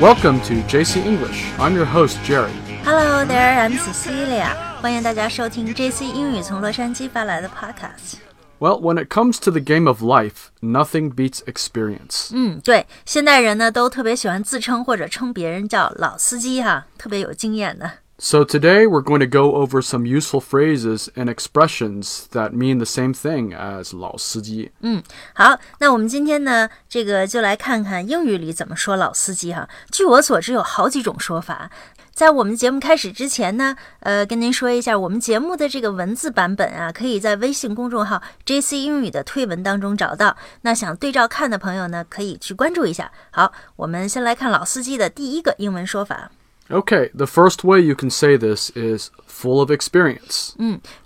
Welcome to JC English. I'm your host, Jerry. Hello there, I'm Cecilia. 欢迎大家收听 JC 英语从洛杉矶发来的 Podcast。 Well, when it comes to the game of life, nothing beats experience. 嗯，对，现代人呢都特别喜欢自称或者称别人叫老司机哈，特别有经验的。 So today we're going to go over some useful phrases and expressions that mean the same thing as 老司机.好，那我们今天呢，这个就来看看英语里怎么说老司机哈。据我所知，有好几种说法。在我们节目开始之前呢，呃，跟您说一下，我们节目的这个文字版本啊，可以在微信公众号 “JC 英语”的推文当中找到。那想对照看的朋友呢，可以去关注一下。好，我们先来看老司机的第一个英文说法。 Okay, the first way you can say this is full of experience.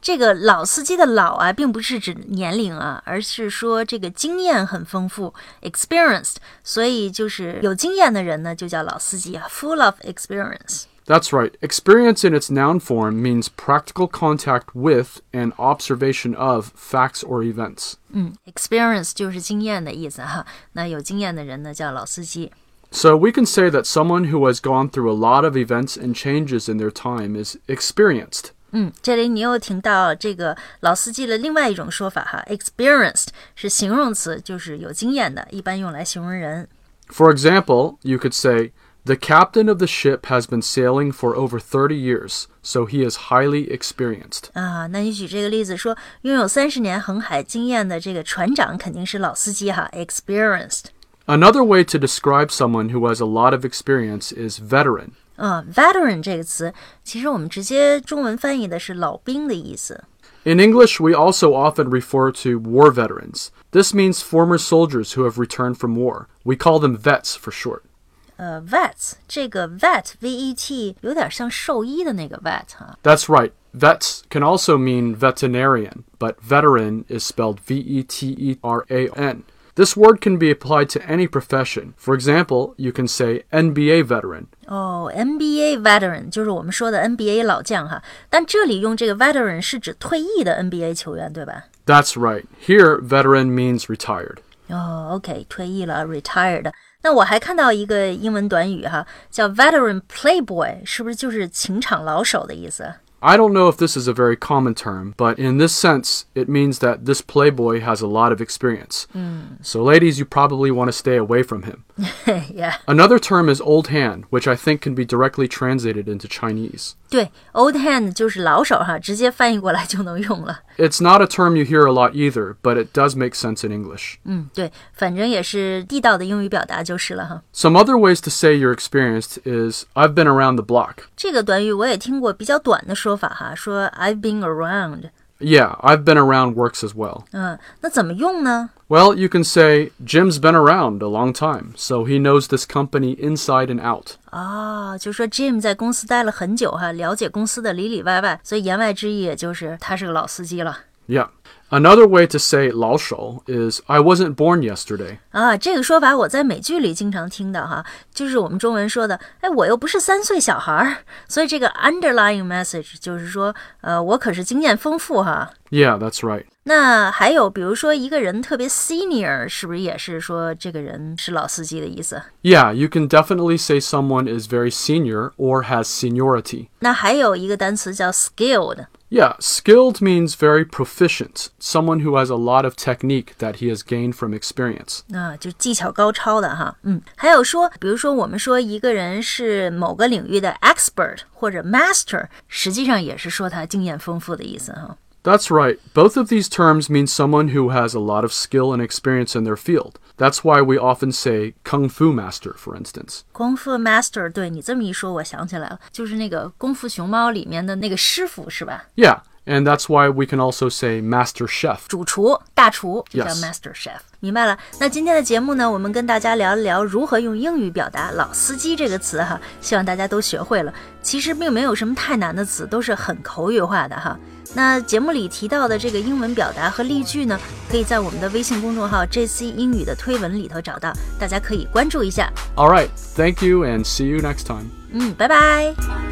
这个老司机的老啊，并不是指年龄啊，而是说这个经验很丰富，experienced。所以就是有经验的人呢，就叫老司机啊，full of experience。 That's right. Experience in its noun form means practical contact with and observation of facts or events. 嗯，experience 就是经验的意思哈。那有经验的人呢，叫老司机。 So we can say that someone who has gone through a lot of events and changes in their time is experienced. 嗯，这里你又听到这个老司机的另外一种说法哈，experienced 是形容词，就是有经验的，一般用来形容人。 For example, you could say, The captain of the ship has been sailing for over 30 years, so he is highly experienced. 啊，那你举这个例子说，拥有三十年航海经验的这个船长肯定是老司机哈，experienced。 Another way to describe someone who has a lot of experience is veteran. 嗯，veteran 这个词，其实我们直接中文翻译的是老兵的意思。 In English, we also often refer to war veterans. This means former soldiers who have returned from war. We call them vets for short. 呃，vets 这个 vet v e t 有点像兽医的那个 vet 哈。 That's right. Vets can also mean veterinarian, but veteran is spelled V E T E R A N. This word can be applied to any profession. For example, you can say NBA veteran. 哦，NBA veteran 就是我们说的 NBA 老将哈，但这里用这个 veteran 是指退役的 NBA 球员，对吧？ That's right. Here, veteran means retired. 哦，OK，退役了，retired。那我还看到一个英文短语哈，叫 veteran playboy，是不是就是情场老手的意思？ I don't know if this is a very common term, but in this sense, it means that this playboy has a lot of experience. Mm. So, ladies, you probably want to stay away from him. yeah， Another term is old hand, which I think can be directly translated into Chinese. 对，old hand 就是老手哈，直接翻译过来就能用了。 It's not a term you hear a lot either, but it does make sense in English. 嗯，对，反正也是地道的英语表达就是了哈。 Some other ways to say you're experienced is I've been around the block. 这个短语我也听过比较短的说法哈，说 I've been around。 Yeah, I've been around works as well. 嗯，那怎么用呢？ Well, you can say Jim's been around a long time, so he knows this company inside and out. 啊，就说 Jim 在公司待了很久哈，了解公司的里里外外，所以言外之意也就是他是个老司机了。 Yeah. Another way to say 老手 is I wasn't born yesterday. 啊，这个说法我在美剧里经常听到哈，就是我们中文说的，哎，我又不是三岁小孩儿，所以这个 underlying message 就是说，呃，我可是经验丰富哈。 Yeah, that's right. 那还有，比如说一个人特别 senior，是不是也是说这个人是老司机的意思？ Yeah, you can definitely say someone is very senior or has seniority. 那还有一个单词叫 skilled， Yeah, skilled means very proficient, someone who has a lot of technique that he has gained from experience. 啊，就技巧高超的哈，嗯，还有说，比如说我们说一个人是某个领域的 expert 或者 master，实际上也是说他经验丰富的意思哈。 That's right. Both of these terms mean someone who has a lot of skill and experience in their field. That's why we often say kung fu master, for instance. 功夫 master，对你这么一说，我想起来了，就是那个《功夫熊猫》里面的那个师傅是吧？ Yeah, and that's why we can also say master chef. 主厨、大厨就叫 Yes. master chef。明白了。那今天的节目呢，我们跟大家聊一聊如何用英语表达“老司机”这个词哈，希望大家都学会了。其实并没有什么太难的词，都是很口语化的哈。那节目里提到的这个英文表达和例句呢，可以在我们的微信公众号 “JC 英语”的推文里头找到，大家可以关注一下。 All right, thank you and see you next time. 嗯，拜拜。